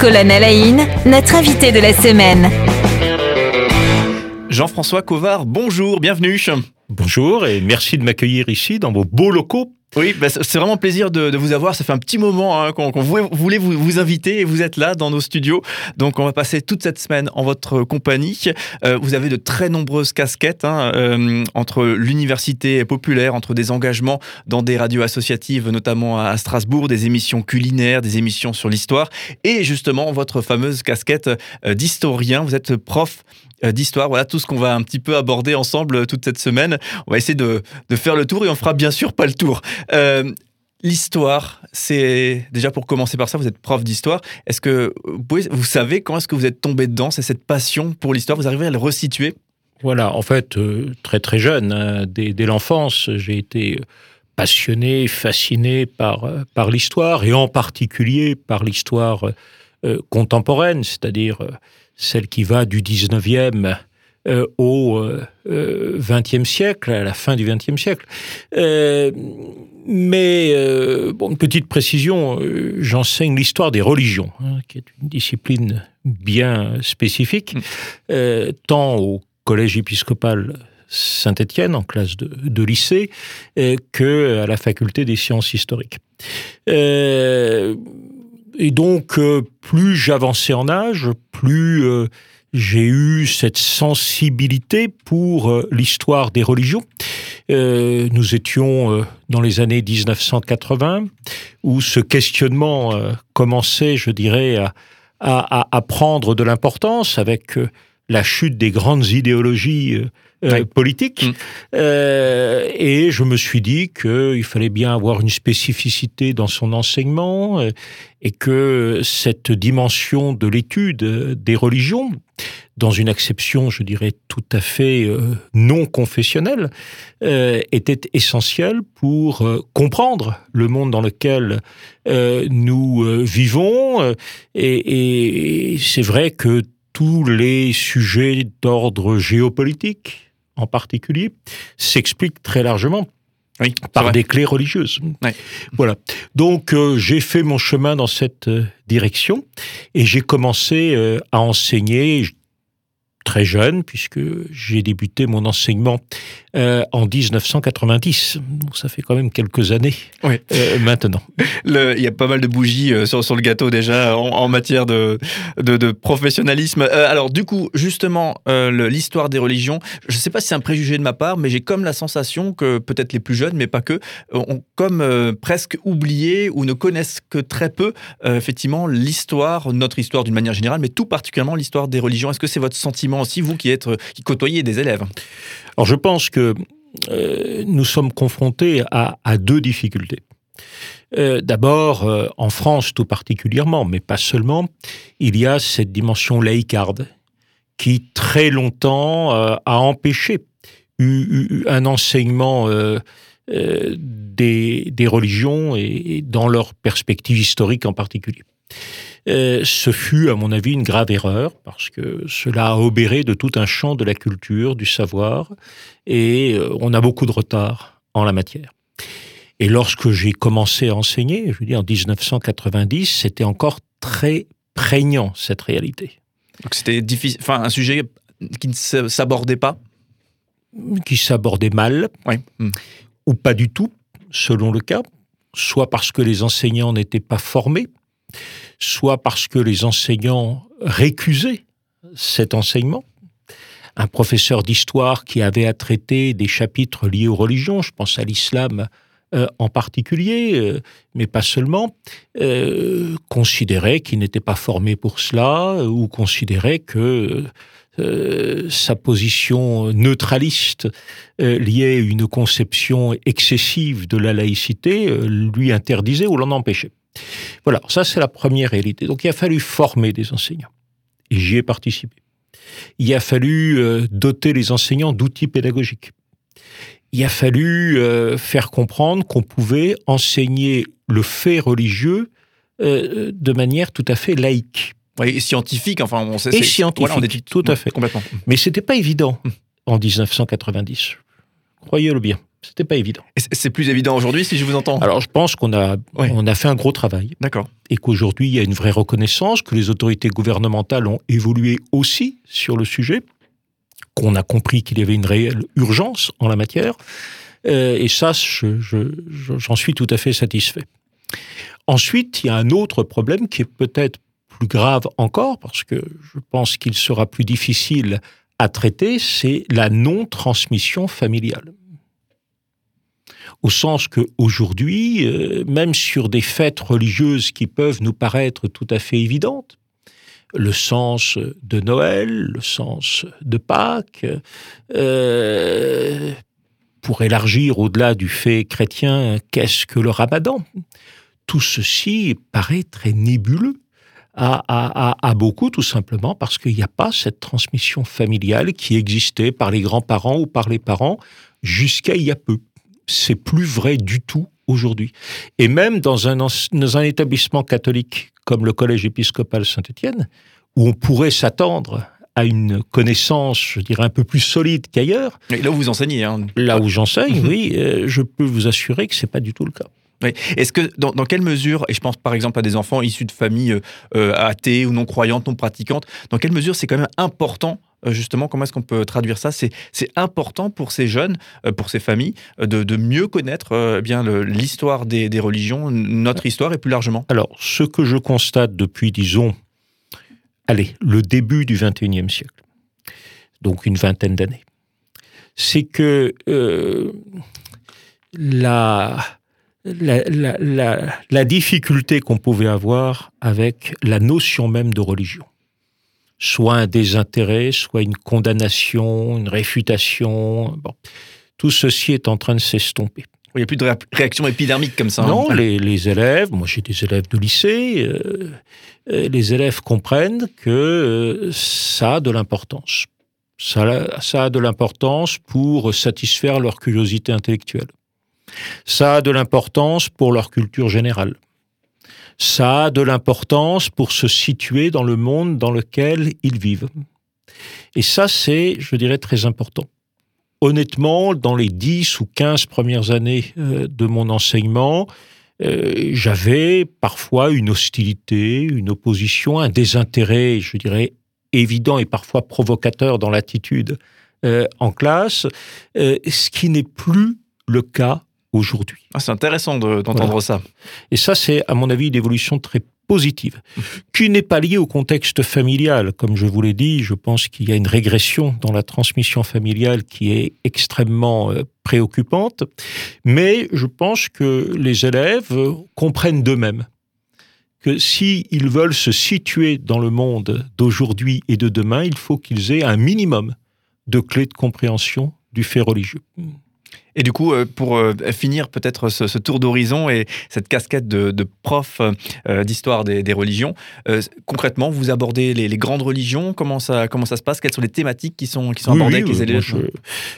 Colonel Aïn, notre invité de la semaine. Jean-François Covard, bonjour, bienvenue. Bonjour et merci de m'accueillir ici dans vos beaux locaux oui, bah, c'est vraiment plaisir de, vous avoir. Ça fait un petit moment hein, qu'on voulait vous, inviter et vous êtes là dans nos studios. Donc on va passer toute cette semaine en votre compagnie. Euh, vous avez de très nombreuses casquettes hein, euh, entre l'université populaire, entre des engagements dans des radios associatives, notamment à Strasbourg, des émissions culinaires, des émissions sur l'histoire et justement votre fameuse casquette euh, d'historien. Vous êtes prof d'histoire. Voilà tout ce qu'on va un petit peu aborder ensemble toute cette semaine. On va essayer de, de, faire le tour et on fera bien sûr pas le tour. Euh, l'histoire, c'est déjà pour commencer par ça, vous êtes prof d'histoire. Est-ce que vous, savez quand est-ce que vous êtes tombé dedans? C'est cette passion pour l'histoire, vous arrivez à le resituer? Voilà, en fait, euh, très très jeune, hein, dès, l'enfance, j'ai été passionné, fasciné par, euh, l'histoire, et en particulier par l'histoire contemporaine, c'est-à-dire celle qui va du 19e euh, au XXe euh, siècle, à la fin du XXe siècle. Euh, mais, bon, une petite précision, j'enseigne l'histoire des religions, hein, qui est une discipline bien spécifique, mm. tant au collège épiscopal Saint-Étienne, en classe de, lycée, que à la faculté des sciences historiques. et donc, plus j'avançais en âge, plus j'ai eu cette sensibilité pour euh, l'histoire des religions. Euh, nous étions euh, dans les années 1980 où ce questionnement commençait, je dirais, à, à prendre de l'importance avec la chute des grandes idéologies euh, politique. Mm. Euh, et je me suis dit qu'il fallait bien avoir une spécificité dans son enseignement euh, et que cette dimension de l'étude des religions, dans une acception, je dirais, tout à fait non confessionnelle, était essentielle pour comprendre le monde dans lequel nous vivons. et c'est vrai que tous les sujets d'ordre géopolitique, en particulier, s'explique très largement par des clés religieuses. Voilà. Donc euh, j'ai fait mon chemin dans cette euh, direction et j'ai commencé euh, à enseigner très jeune, puisque j'ai débuté mon enseignement euh, en 1990. Donc ça fait quand même quelques années oui. euh, maintenant. Il y a pas mal de bougies euh, sur, sur, le gâteau déjà en, en matière de, de, de professionnalisme. Euh, alors du coup, justement, l'histoire des religions, je ne sais pas si c'est un préjugé de ma part, mais j'ai comme la sensation que peut-être les plus jeunes, mais pas que, ont comme presque oublié ou ne connaissent que très peu, effectivement, l'histoire, notre histoire d'une manière générale, mais tout particulièrement l'histoire des religions. Est-ce que c'est votre sentiment aussi, vous qui, êtes, qui côtoyez des élèves Alors je pense que euh, nous sommes confrontés à, deux difficultés. Euh, d'abord, euh, en France tout particulièrement, mais pas seulement, il y a cette dimension laïcarde qui très longtemps a empêché un enseignement des, des, religions et dans leur perspective historique en particulier. Euh, ce fut, à mon avis, une grave erreur, parce que cela a obéré de tout un champ de la culture, du savoir, et euh, on a beaucoup de retard en la matière. Et lorsque j'ai commencé à enseigner, je veux dire en 1990, c'était encore très prégnant, cette réalité. Donc c'était difficile, enfin un sujet qui ne s'abordait pas? Qui s'abordait mal, oui. ou pas du tout, selon le cas, soit parce que les enseignants n'étaient pas formés, soit parce que les enseignants récusaient cet enseignement. Un professeur d'histoire qui avait à traiter des chapitres liés aux religions, je pense à l'islam euh, en particulier, euh, mais pas seulement, euh, considérait qu'il n'était pas formé pour cela ou considérait que sa position neutraliste liée à une conception excessive de la laïcité lui interdisait ou l'en empêchait. Voilà, ça c'est la première réalité. Donc il a fallu former des enseignants. Et j'y ai participé. Il a fallu euh, doter les enseignants d'outils pédagogiques. Il a fallu euh, faire comprendre qu'on pouvait enseigner le fait religieux euh, de manière tout à fait laïque. et scientifique, enfin, on sait. Et scientifique, voilà, on tout à fait. Complètement. Mais c'était pas évident en 1990. Croyez-le bien. C'était pas évident. C'est plus évident aujourd'hui, si je vous entends. Alors, je pense qu'on a, on a fait un gros travail. D'accord. Et qu'aujourd'hui, il y a une vraie reconnaissance, que les autorités gouvernementales ont évolué aussi sur le sujet, qu'on a compris qu'il y avait une réelle urgence en la matière. Euh, et ça, j'en je, suis tout à fait satisfait. Ensuite, il y a un autre problème qui est peut-être plus grave encore, parce que je pense qu'il sera plus difficile à traiter, c'est la non-transmission familiale. Au sens que aujourd'hui, euh, même sur des fêtes religieuses qui peuvent nous paraître tout à fait évidentes, le sens de Noël, le sens de Pâques, euh, pour élargir au-delà du fait chrétien, qu'est-ce que le ramadan? Tout ceci paraît très nébuleux à, beaucoup, tout simplement parce qu'il n'y a pas cette transmission familiale qui existait par les grands-parents ou par les parents jusqu'à il y a peu. C'est plus vrai du tout aujourd'hui. Et même dans un, dans un établissement catholique comme le Collège épiscopal Saint-Étienne, où on pourrait s'attendre à une connaissance, je dirais, un peu plus solide qu'ailleurs. Là où vous enseignez. Hein. Là où j'enseigne, mhm. oui, euh, je peux vous assurer que ce n'est pas du tout le cas. Est-ce que, dans, quelle mesure, et je pense par exemple à des enfants issus de familles euh, euh, athées ou non croyantes, non pratiquantes, dans quelle mesure c'est quand même important justement, comment est-ce qu'on peut traduire ça? C'est important pour ces jeunes, pour ces familles, de, mieux connaître bien l'histoire des, religions, notre histoire et plus largement. Alors, ce que je constate depuis, disons, allez, le début du XXIe siècle, donc une vingtaine d'années, c'est que la, difficulté qu'on pouvait avoir avec la notion même de religion. Soit un désintérêt, soit une condamnation, une réfutation. Bon. Tout ceci est en train de s'estomper. Il n'y a plus de réaction épidermique comme ça. Hein. Non, les, élèves, moi j'ai des élèves de lycée, euh, euh, les élèves comprennent que euh, ça a de l'importance. Ça, ça a de l'importance pour satisfaire leur curiosité intellectuelle. Ça a de l'importance pour leur culture générale. Ça a de l'importance pour se situer dans le monde dans lequel ils vivent. Et ça, c'est, je dirais, très important. Honnêtement, dans les 10 ou 15 premières années euh, de mon enseignement, euh, j'avais parfois une hostilité, une opposition, un désintérêt, je dirais, évident et parfois provocateur dans l'attitude euh, en classe, ce qui n'est plus le cas aujourd'hui. Ah, c'est intéressant d'entendre ça. Et ça, c'est à mon avis une évolution très positive, qui n'est pas liée au contexte familial. Comme je vous l'ai dit, je pense qu'il y a une régression dans la transmission familiale qui est extrêmement euh, préoccupante, mais je pense que les élèves comprennent d'eux-mêmes que s'ils veulent se situer dans le monde d'aujourd'hui et de demain, il faut qu'ils aient un minimum de clés de compréhension du fait religieux. Et du coup, euh, pour euh, finir peut-être ce, tour d'horizon et cette casquette de, prof euh, d'histoire des, religions, concrètement, vous abordez les, grandes religions. Comment ça, comment ça se passe? Quelles sont les thématiques qui sont, qui sont abordées avec les élèves?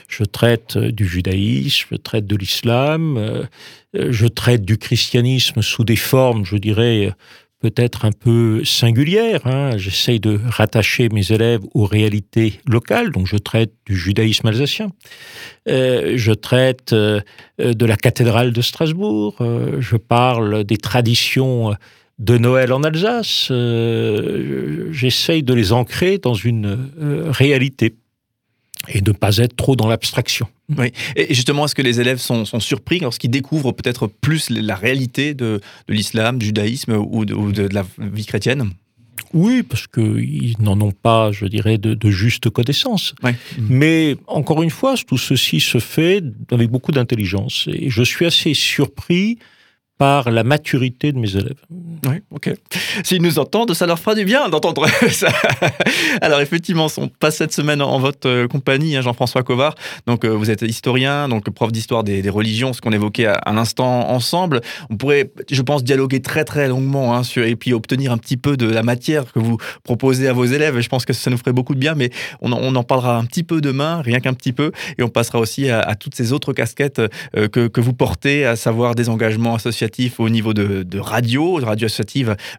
je, traite du judaïsme, je traite de l'islam, je traite du christianisme sous des formes, je dirais, peut-être un peu singulière. Hein. J'essaye de rattacher mes élèves aux réalités locales, donc je traite du judaïsme alsacien, euh, je traite euh, de la cathédrale de Strasbourg, euh, je parle des traditions de Noël en Alsace, j'essaye de les ancrer dans une réalité et de ne pas être trop dans l'abstraction. Oui. Et justement, est-ce que les élèves sont, surpris lorsqu'ils découvrent peut-être plus la réalité de, l'islam, du judaïsme ou de, la vie chrétienne? Oui, parce qu'ils n'en ont pas, je dirais, de, de juste connaissance. Mais encore une fois, tout ceci se fait avec beaucoup d'intelligence. Et je suis assez surpris par la maturité de mes élèves. Oui, ok. S'ils nous entendent, ça leur fera du bien d'entendre ça. Alors effectivement, on passe cette semaine en votre euh, compagnie, hein, Jean-François Covard. Donc euh, vous êtes historien, donc prof d'histoire des, religions, ce qu'on évoquait à, un instant ensemble. On pourrait, je pense, dialoguer très très longuement hein, sur, et puis obtenir un petit peu de la matière que vous proposez à vos élèves. Je pense que ça nous ferait beaucoup de bien, mais on, en parlera un petit peu demain, rien qu'un petit peu, et on passera aussi à, toutes ces autres casquettes euh, que, que vous portez, à savoir des engagements associatifs associatif au niveau de, de radio, radio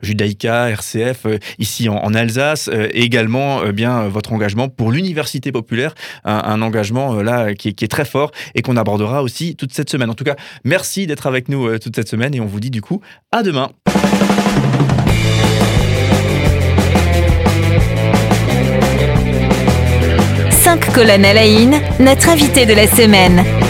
Judaïka, RCF, euh, ici en, Alsace, euh, et également euh, bien votre engagement pour l'université populaire, un, engagement euh, là qui est, très fort et qu'on abordera aussi toute cette semaine. En tout cas, merci d'être avec nous euh, toute cette semaine et on vous dit du coup à demain. Cinq colonnes à la notre invité de la semaine.